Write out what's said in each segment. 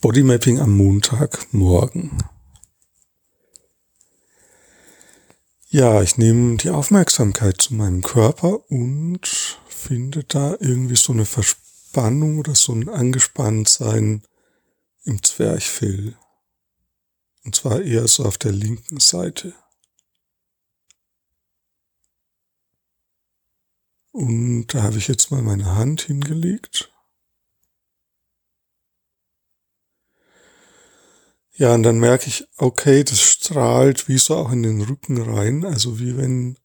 Bodymapping am Montagmorgen. Ja, ich nehme die Aufmerksamkeit zu meinem Körper und finde da irgendwie so eine Verspannung oder so ein Angespanntsein im Zwerchfell. Und zwar eher so auf der linken Seite. Und da habe ich jetzt mal meine Hand hingelegt Ja, und dann merke ich, okay, das strahlt wie so auch in den Rücken rein, also wie wenn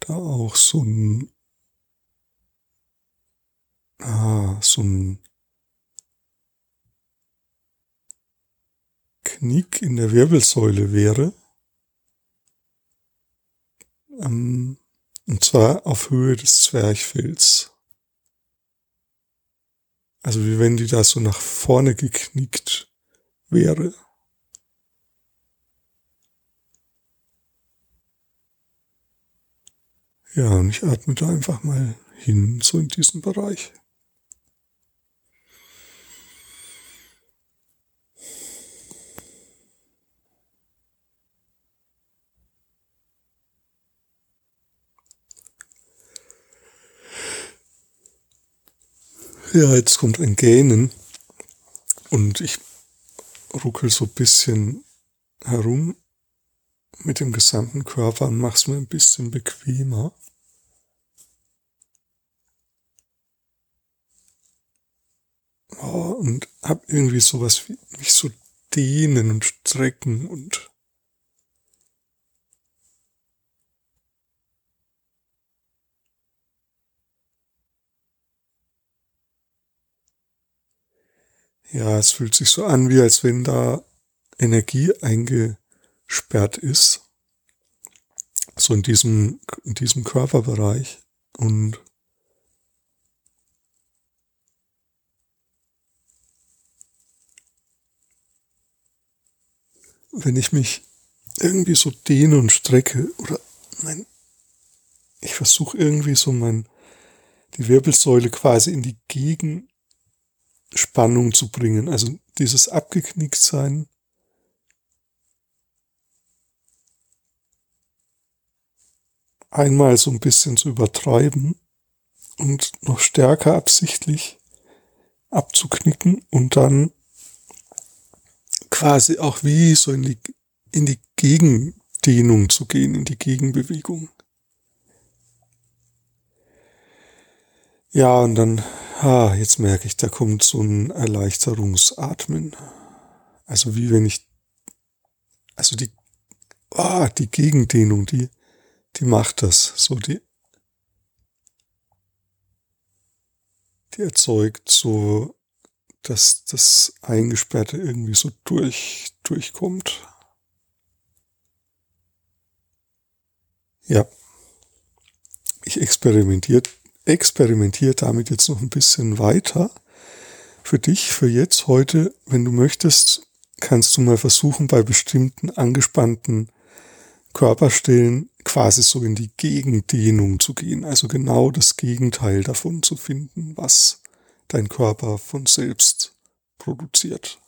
da auch so ein, ah, so ein Knick in der Wirbelsäule wäre. Ähm, und zwar auf Höhe des Zwerchfells. Also wie wenn die da so nach vorne geknickt wäre. Ja, und ich atme da einfach mal hin, so in diesen Bereich. Ja, jetzt kommt ein Gähnen und ich ruckel so ein bisschen herum mit dem gesamten Körper und mach's mir ein bisschen bequemer. Oh, und hab irgendwie sowas wie mich so dehnen und strecken und Ja, es fühlt sich so an, wie als wenn da Energie eingesperrt ist. So in diesem, in diesem Körperbereich. Und wenn ich mich irgendwie so dehne und strecke oder nein, ich versuche irgendwie so mein, die Wirbelsäule quasi in die Gegend Spannung zu bringen. Also dieses Abgeknicktsein. Einmal so ein bisschen zu übertreiben und noch stärker absichtlich abzuknicken und dann quasi auch wie so in die, in die Gegendehnung zu gehen, in die Gegenbewegung. Ja, und dann Ah, jetzt merke ich, da kommt so ein Erleichterungsatmen. Also wie wenn ich, also die, ah, die Gegendehnung, die, die macht das. So die, die erzeugt so, dass das Eingesperrte irgendwie so durch, durchkommt. Ja. Ich experimentiere experimentiere damit jetzt noch ein bisschen weiter. Für dich, für jetzt, heute, wenn du möchtest, kannst du mal versuchen, bei bestimmten angespannten Körperstellen quasi so in die Gegendehnung zu gehen. Also genau das Gegenteil davon zu finden, was dein Körper von selbst produziert.